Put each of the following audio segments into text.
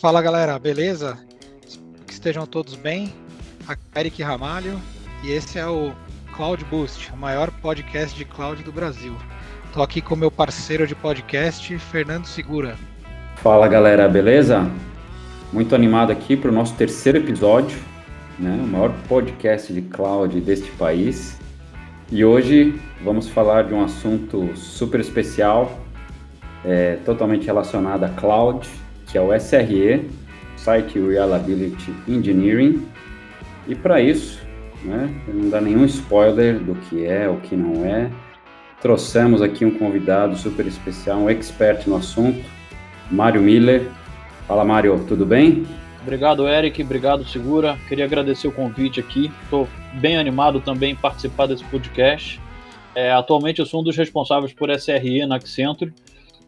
Fala galera, beleza? Que estejam todos bem. Aqui é Eric Ramalho e esse é o Cloud Boost, o maior podcast de cloud do Brasil. Estou aqui com meu parceiro de podcast, Fernando Segura. Fala galera, beleza? Muito animado aqui para o nosso terceiro episódio, né? o maior podcast de cloud deste país. E hoje vamos falar de um assunto super especial, é, totalmente relacionado a cloud, que é o SRE, Site Reliability Engineering. E para isso, né, não dá nenhum spoiler do que é, o que não é, trouxemos aqui um convidado super especial, um expert no assunto, Mário Miller. Fala, Mário, tudo bem? Obrigado, Eric. Obrigado, Segura. Queria agradecer o convite aqui. Estou bem animado também em participar desse podcast. É, atualmente eu sou um dos responsáveis por SRE na Accenture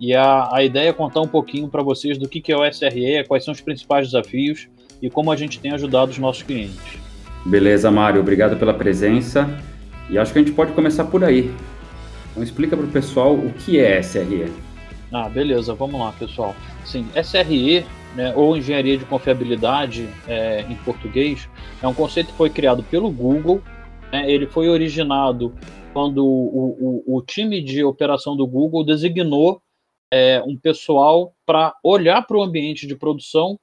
e a, a ideia é contar um pouquinho para vocês do que, que é o SRE, quais são os principais desafios e como a gente tem ajudado os nossos clientes. Beleza, Mário. Obrigado pela presença. E acho que a gente pode começar por aí. Então explica para o pessoal o que é SRE. Ah, beleza. Vamos lá, pessoal. Sim, SRE, né, ou Engenharia de Confiabilidade é, em português, é um conceito que foi criado pelo Google. Né, ele foi originado quando o, o, o time de operação do Google designou é, um pessoal para olhar para o ambiente de produção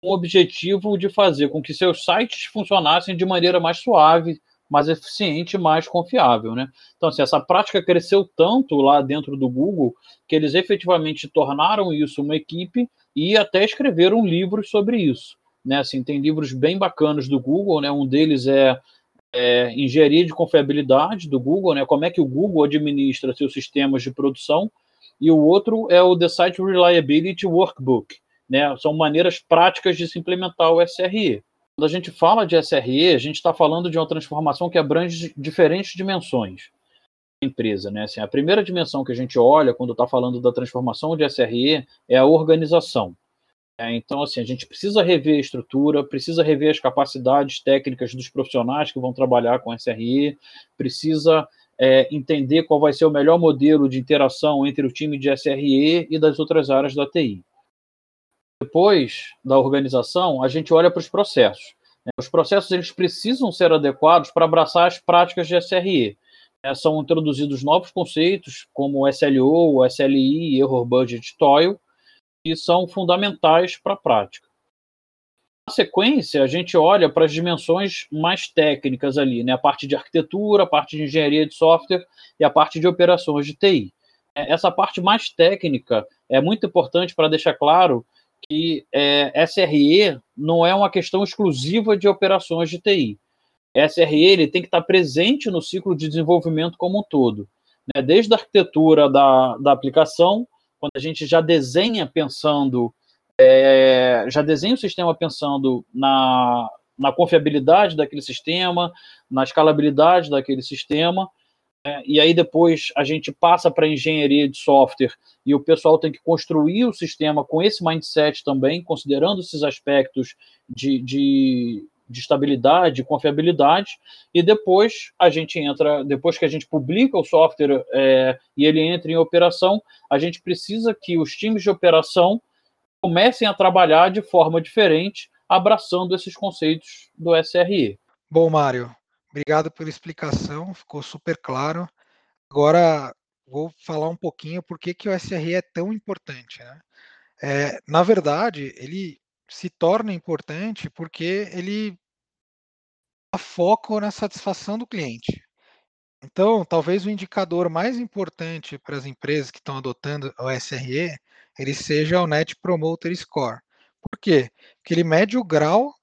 com o objetivo de fazer com que seus sites funcionassem de maneira mais suave, mais eficiente, mais confiável, né? Então, assim, essa prática cresceu tanto lá dentro do Google que eles efetivamente tornaram isso uma equipe e até escreveram livros sobre isso, né? Assim, tem livros bem bacanas do Google, né? Um deles é, é Engenharia de Confiabilidade do Google, né? Como é que o Google administra seus sistemas de produção e o outro é o The Site Reliability Workbook. Né? São maneiras práticas de se implementar o SRE. Quando a gente fala de SRE, a gente está falando de uma transformação que abrange diferentes dimensões da empresa. Né? Assim, a primeira dimensão que a gente olha quando está falando da transformação de SRE é a organização. É, então, assim, a gente precisa rever a estrutura, precisa rever as capacidades técnicas dos profissionais que vão trabalhar com SRE, precisa é, entender qual vai ser o melhor modelo de interação entre o time de SRE e das outras áreas da TI. Depois da organização, a gente olha para os processos. Né? Os processos eles precisam ser adequados para abraçar as práticas de SRE. É, são introduzidos novos conceitos como SLO, SLI, Error Budget Toil, que são fundamentais para a prática. Na sequência, a gente olha para as dimensões mais técnicas ali, né? a parte de arquitetura, a parte de engenharia de software e a parte de operações de TI. É, essa parte mais técnica é muito importante para deixar claro que é, SRE não é uma questão exclusiva de operações de TI. SRE ele tem que estar presente no ciclo de desenvolvimento como um todo. Né? Desde a arquitetura da, da aplicação, quando a gente já desenha pensando é, já desenha o sistema pensando na, na confiabilidade daquele sistema, na escalabilidade daquele sistema, é, e aí depois a gente passa para engenharia de software e o pessoal tem que construir o sistema com esse mindset também, considerando esses aspectos de, de, de estabilidade, confiabilidade, e depois a gente entra, depois que a gente publica o software é, e ele entra em operação, a gente precisa que os times de operação comecem a trabalhar de forma diferente, abraçando esses conceitos do SRE. Bom, Mário, obrigado pela explicação, ficou super claro. Agora vou falar um pouquinho por que, que o SRE é tão importante. Né? É, na verdade, ele se torna importante porque ele dá foco na satisfação do cliente. Então, talvez o indicador mais importante para as empresas que estão adotando o SRE ele seja o Net Promoter Score. Por quê? Porque ele mede o grau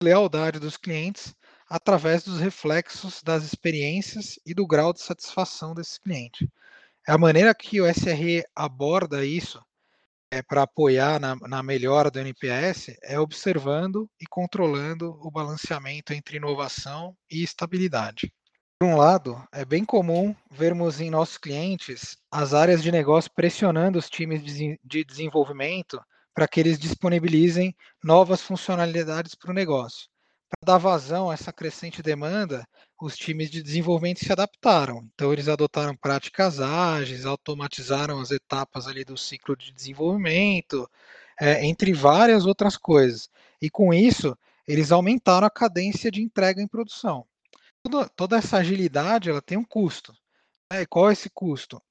de lealdade dos clientes através dos reflexos das experiências e do grau de satisfação desse cliente. A maneira que o SRE aborda isso é, para apoiar na, na melhora do NPS é observando e controlando o balanceamento entre inovação e estabilidade. Por um lado, é bem comum vermos em nossos clientes as áreas de negócio pressionando os times de desenvolvimento para que eles disponibilizem novas funcionalidades para o negócio. Para dar vazão a essa crescente demanda, os times de desenvolvimento se adaptaram. Então, eles adotaram práticas ágeis, automatizaram as etapas ali do ciclo de desenvolvimento, é, entre várias outras coisas. E com isso, eles aumentaram a cadência de entrega em produção. Toda, toda essa agilidade ela tem um custo. Né? E qual é esse custo?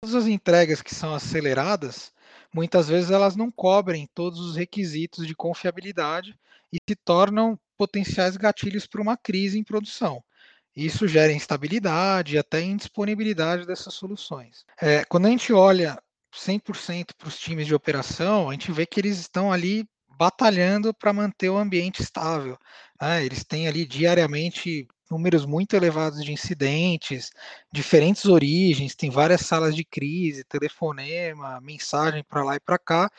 Todas as entregas que são aceleradas, muitas vezes elas não cobrem todos os requisitos de confiabilidade e se tornam potenciais gatilhos para uma crise em produção. Isso gera instabilidade e até indisponibilidade dessas soluções. É, quando a gente olha 100% para os times de operação, a gente vê que eles estão ali batalhando para manter o ambiente estável. Né? Eles têm ali diariamente números muito elevados de incidentes, diferentes origens, tem várias salas de crise, telefonema, mensagem para lá e para cá,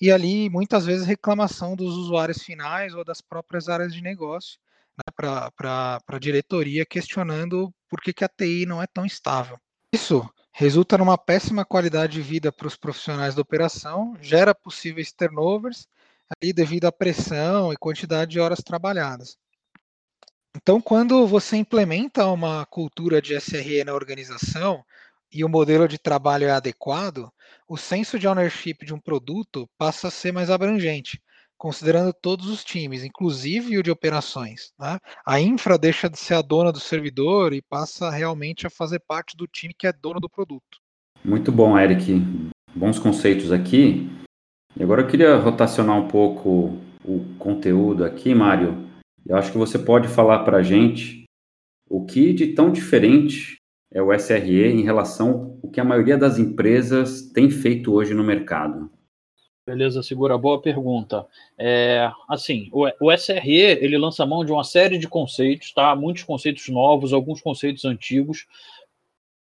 e ali muitas vezes reclamação dos usuários finais ou das próprias áreas de negócio né, para a diretoria questionando por que, que a TI não é tão estável. Isso resulta numa péssima qualidade de vida para os profissionais da operação, gera possíveis turnovers ali devido à pressão e quantidade de horas trabalhadas. Então, quando você implementa uma cultura de SRE na organização e o modelo de trabalho é adequado, o senso de ownership de um produto passa a ser mais abrangente, considerando todos os times, inclusive o de operações. Né? A infra deixa de ser a dona do servidor e passa realmente a fazer parte do time que é dono do produto. Muito bom, Eric. Bons conceitos aqui. E agora eu queria rotacionar um pouco o conteúdo aqui, Mário. Eu acho que você pode falar para a gente o que de tão diferente é o SRE em relação ao que a maioria das empresas tem feito hoje no mercado. Beleza, segura. Boa pergunta. É, assim, o, o SRE ele lança mão de uma série de conceitos, tá? Muitos conceitos novos, alguns conceitos antigos.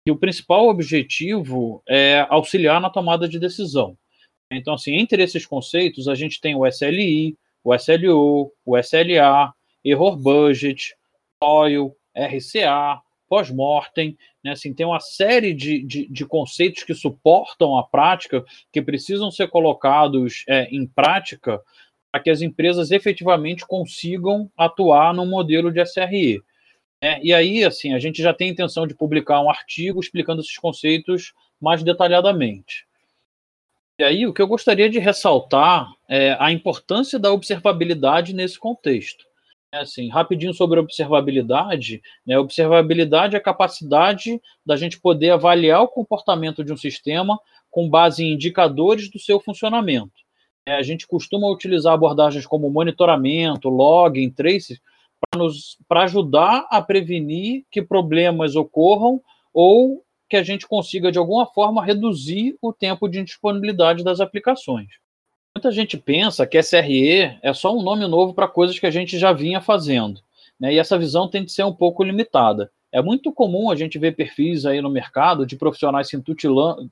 E o principal objetivo é auxiliar na tomada de decisão. Então, assim, entre esses conceitos, a gente tem o SLI, o SLO, o SLA, Error Budget, Toil, RCA, Pós-Mortem, né? assim, tem uma série de, de, de, conceitos que suportam a prática, que precisam ser colocados é, em prática para que as empresas efetivamente consigam atuar no modelo de SRE. É, e aí, assim, a gente já tem a intenção de publicar um artigo explicando esses conceitos mais detalhadamente. E aí, o que eu gostaria de ressaltar é a importância da observabilidade nesse contexto. É assim, rapidinho sobre observabilidade, né? Observabilidade é a capacidade da gente poder avaliar o comportamento de um sistema com base em indicadores do seu funcionamento. É, a gente costuma utilizar abordagens como monitoramento, logging, trace, para ajudar a prevenir que problemas ocorram ou que a gente consiga, de alguma forma, reduzir o tempo de disponibilidade das aplicações. Muita gente pensa que SRE é só um nome novo para coisas que a gente já vinha fazendo, né? e essa visão tem de ser um pouco limitada. É muito comum a gente ver perfis aí no mercado de profissionais se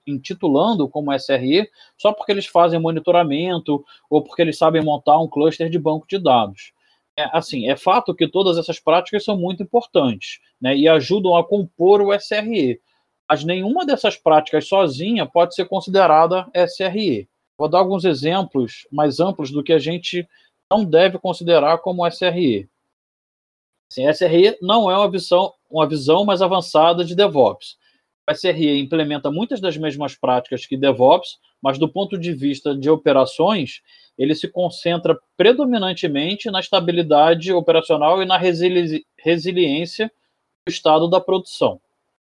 intitulando como SRE só porque eles fazem monitoramento ou porque eles sabem montar um cluster de banco de dados. É, assim, é fato que todas essas práticas são muito importantes né, e ajudam a compor o SRE, mas nenhuma dessas práticas sozinha pode ser considerada SRE. Vou dar alguns exemplos mais amplos do que a gente não deve considerar como SRE. Assim, SRE não é uma visão, uma visão mais avançada de DevOps. O SRE implementa muitas das mesmas práticas que DevOps, mas do ponto de vista de operações, ele se concentra predominantemente na estabilidade operacional e na resili resiliência do estado da produção.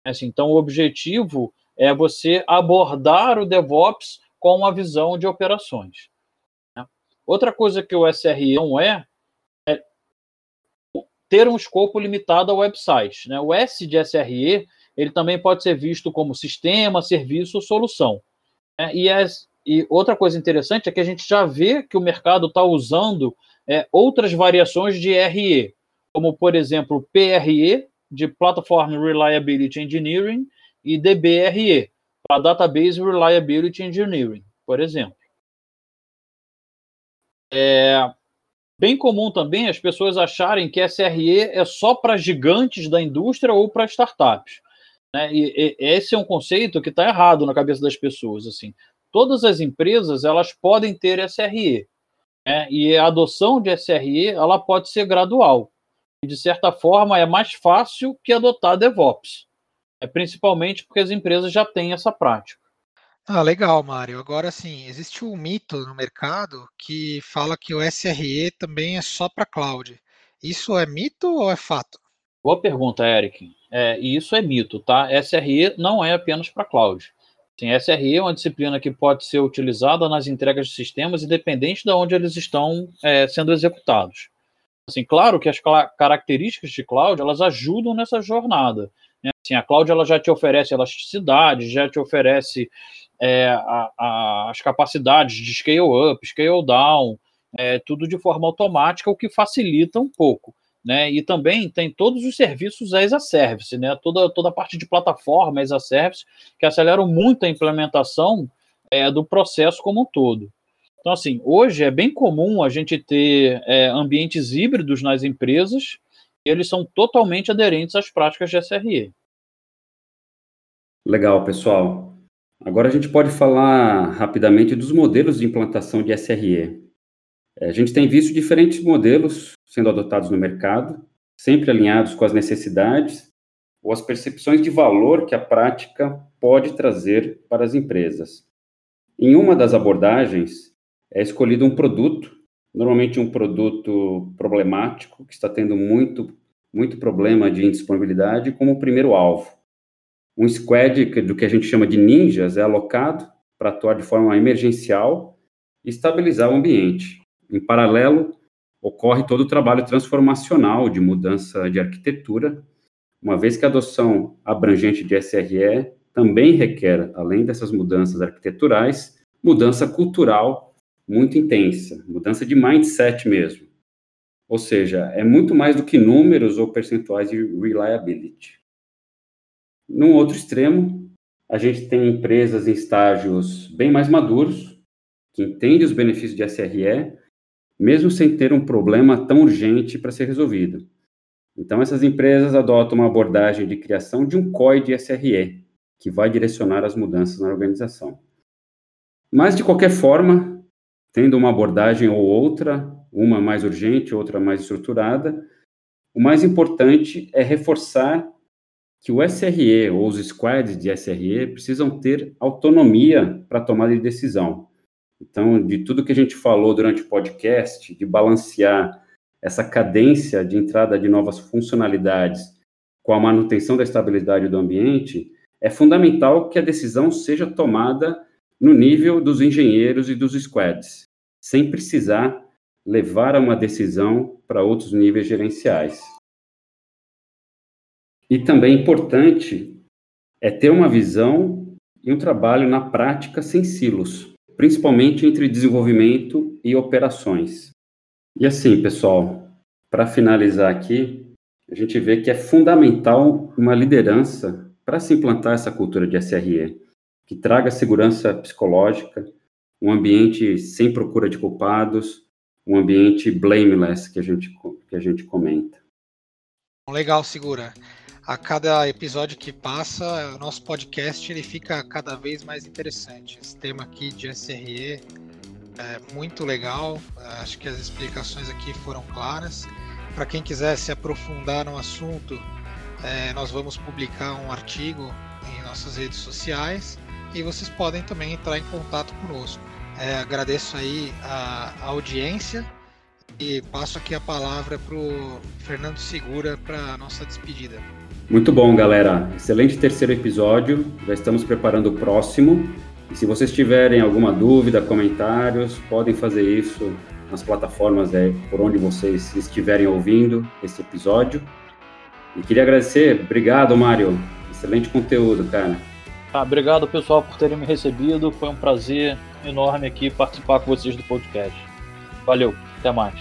Assim, então, o objetivo é você abordar o DevOps com uma visão de operações. Né? Outra coisa que o SRE não é, é ter um escopo limitado ao website. Né? O S de SRE ele também pode ser visto como sistema, serviço ou solução. Né? E, é, e, outra coisa interessante é que a gente já vê que o mercado está usando é, outras variações de RE, como, por exemplo, PRE, de Platform Reliability Engineering, e DBRE, para Database Reliability Engineering, por exemplo. É bem comum também as pessoas acharem que SRE é só para gigantes da indústria ou para startups. Né? E, e, esse é um conceito que está errado na cabeça das pessoas. Assim, todas as empresas elas podem ter SRE, né? e a adoção de SRE ela pode ser gradual de certa forma, é mais fácil que adotar DevOps. É principalmente porque as empresas já têm essa prática. Ah, legal, Mário. Agora sim, existe um mito no mercado que fala que o SRE também é só para cloud. Isso é mito ou é fato? Boa pergunta, Eric. É, isso é mito, tá? SRE não é apenas para cloud. Sim, SRE é uma disciplina que pode ser utilizada nas entregas de sistemas, independente de onde eles estão é, sendo executados. Assim, claro que as características de cloud elas ajudam nessa jornada. Assim, a cloud ela já te oferece elasticidade, já te oferece é, a, a, as capacidades de scale up, scale down, é, tudo de forma automática, o que facilita um pouco. Né? E também tem todos os serviços as a service, né? toda, toda a parte de plataforma as a service, que aceleram muito a implementação é, do processo como um todo. Então, assim, hoje é bem comum a gente ter é, ambientes híbridos nas empresas e eles são totalmente aderentes às práticas de SRE. Legal, pessoal. Agora a gente pode falar rapidamente dos modelos de implantação de SRE. É, a gente tem visto diferentes modelos sendo adotados no mercado, sempre alinhados com as necessidades ou as percepções de valor que a prática pode trazer para as empresas. Em uma das abordagens, é escolhido um produto, normalmente um produto problemático, que está tendo muito, muito problema de indisponibilidade, como o primeiro alvo. Um squad, do que a gente chama de ninjas, é alocado para atuar de forma emergencial e estabilizar o ambiente. Em paralelo, ocorre todo o trabalho transformacional de mudança de arquitetura, uma vez que a adoção abrangente de SRE também requer, além dessas mudanças arquiteturais, mudança cultural muito intensa, mudança de mindset mesmo. Ou seja, é muito mais do que números ou percentuais de reliability. Num outro extremo, a gente tem empresas em estágios bem mais maduros, que entendem os benefícios de SRE, mesmo sem ter um problema tão urgente para ser resolvido. Então, essas empresas adotam uma abordagem de criação de um COI de SRE, que vai direcionar as mudanças na organização. Mas, de qualquer forma, tendo uma abordagem ou outra, uma mais urgente, outra mais estruturada. O mais importante é reforçar que o SRE ou os squads de SRE precisam ter autonomia para tomar de decisão. Então, de tudo que a gente falou durante o podcast, de balancear essa cadência de entrada de novas funcionalidades com a manutenção da estabilidade do ambiente, é fundamental que a decisão seja tomada no nível dos engenheiros e dos squads, sem precisar levar a uma decisão para outros níveis gerenciais. E também importante é ter uma visão e um trabalho na prática sem silos, principalmente entre desenvolvimento e operações. E assim, pessoal, para finalizar aqui, a gente vê que é fundamental uma liderança para se implantar essa cultura de SRE que traga segurança psicológica, um ambiente sem procura de culpados, um ambiente blameless que a gente, que a gente comenta. Legal, Segura. A cada episódio que passa, o nosso podcast ele fica cada vez mais interessante. Esse tema aqui de SRE é muito legal. Acho que as explicações aqui foram claras. Para quem quiser se aprofundar no assunto, é, nós vamos publicar um artigo em nossas redes sociais e vocês podem também entrar em contato conosco. É, agradeço aí a, a, audiência e passo aqui a palavra para o Fernando Segura para a nossa despedida. Muito bom, galera. Excelente terceiro episódio. Já estamos preparando o próximo. E se vocês tiverem alguma dúvida, comentários, podem fazer isso nas plataformas é, por onde vocês estiverem ouvindo esse episódio. E queria agradecer. Obrigado, Mário. Excelente conteúdo, cara. Ah, obrigado, pessoal, por terem me recebido. Foi um prazer enorme aqui participar com vocês do podcast. Valeu, até mais.